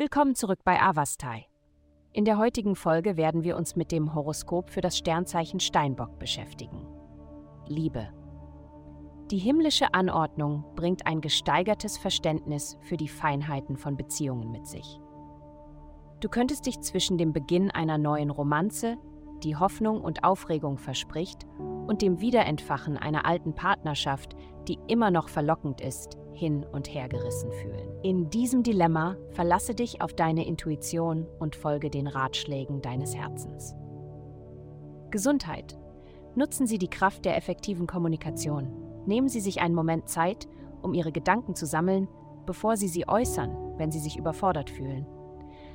Willkommen zurück bei Avastai. In der heutigen Folge werden wir uns mit dem Horoskop für das Sternzeichen Steinbock beschäftigen. Liebe. Die himmlische Anordnung bringt ein gesteigertes Verständnis für die Feinheiten von Beziehungen mit sich. Du könntest dich zwischen dem Beginn einer neuen Romanze, die Hoffnung und Aufregung verspricht, und dem Wiederentfachen einer alten Partnerschaft, die immer noch verlockend ist, hin und her gerissen fühlen. In diesem Dilemma verlasse dich auf deine Intuition und folge den Ratschlägen deines Herzens. Gesundheit. Nutzen Sie die Kraft der effektiven Kommunikation. Nehmen Sie sich einen Moment Zeit, um Ihre Gedanken zu sammeln, bevor Sie sie äußern, wenn Sie sich überfordert fühlen.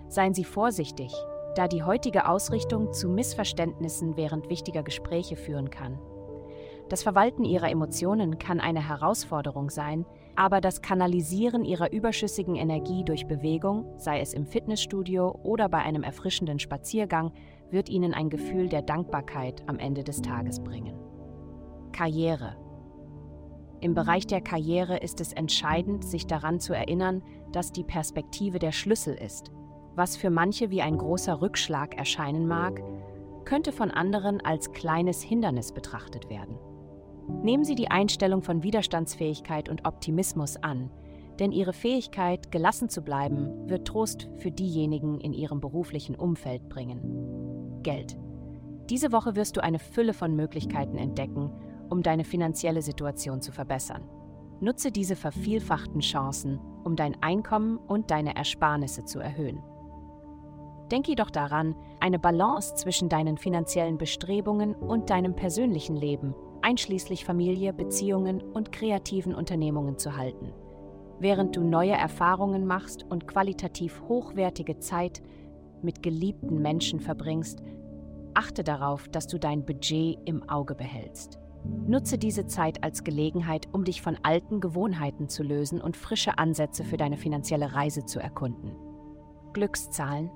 Seien Sie vorsichtig, da die heutige Ausrichtung zu Missverständnissen während wichtiger Gespräche führen kann. Das Verwalten ihrer Emotionen kann eine Herausforderung sein, aber das Kanalisieren ihrer überschüssigen Energie durch Bewegung, sei es im Fitnessstudio oder bei einem erfrischenden Spaziergang, wird ihnen ein Gefühl der Dankbarkeit am Ende des Tages bringen. Karriere. Im Bereich der Karriere ist es entscheidend, sich daran zu erinnern, dass die Perspektive der Schlüssel ist. Was für manche wie ein großer Rückschlag erscheinen mag, könnte von anderen als kleines Hindernis betrachtet werden. Nehmen Sie die Einstellung von Widerstandsfähigkeit und Optimismus an, denn Ihre Fähigkeit, gelassen zu bleiben, wird Trost für diejenigen in Ihrem beruflichen Umfeld bringen. Geld. Diese Woche wirst du eine Fülle von Möglichkeiten entdecken, um deine finanzielle Situation zu verbessern. Nutze diese vervielfachten Chancen, um dein Einkommen und deine Ersparnisse zu erhöhen. Denke jedoch daran, eine Balance zwischen deinen finanziellen Bestrebungen und deinem persönlichen Leben einschließlich Familie, Beziehungen und kreativen Unternehmungen zu halten. Während du neue Erfahrungen machst und qualitativ hochwertige Zeit mit geliebten Menschen verbringst, achte darauf, dass du dein Budget im Auge behältst. Nutze diese Zeit als Gelegenheit, um dich von alten Gewohnheiten zu lösen und frische Ansätze für deine finanzielle Reise zu erkunden. Glückszahlen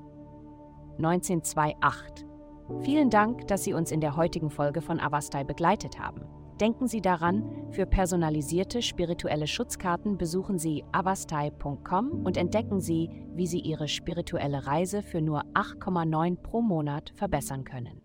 1928 Vielen Dank, dass Sie uns in der heutigen Folge von Avastai begleitet haben. Denken Sie daran, für personalisierte spirituelle Schutzkarten besuchen Sie avastai.com und entdecken Sie, wie Sie Ihre spirituelle Reise für nur 8,9 pro Monat verbessern können.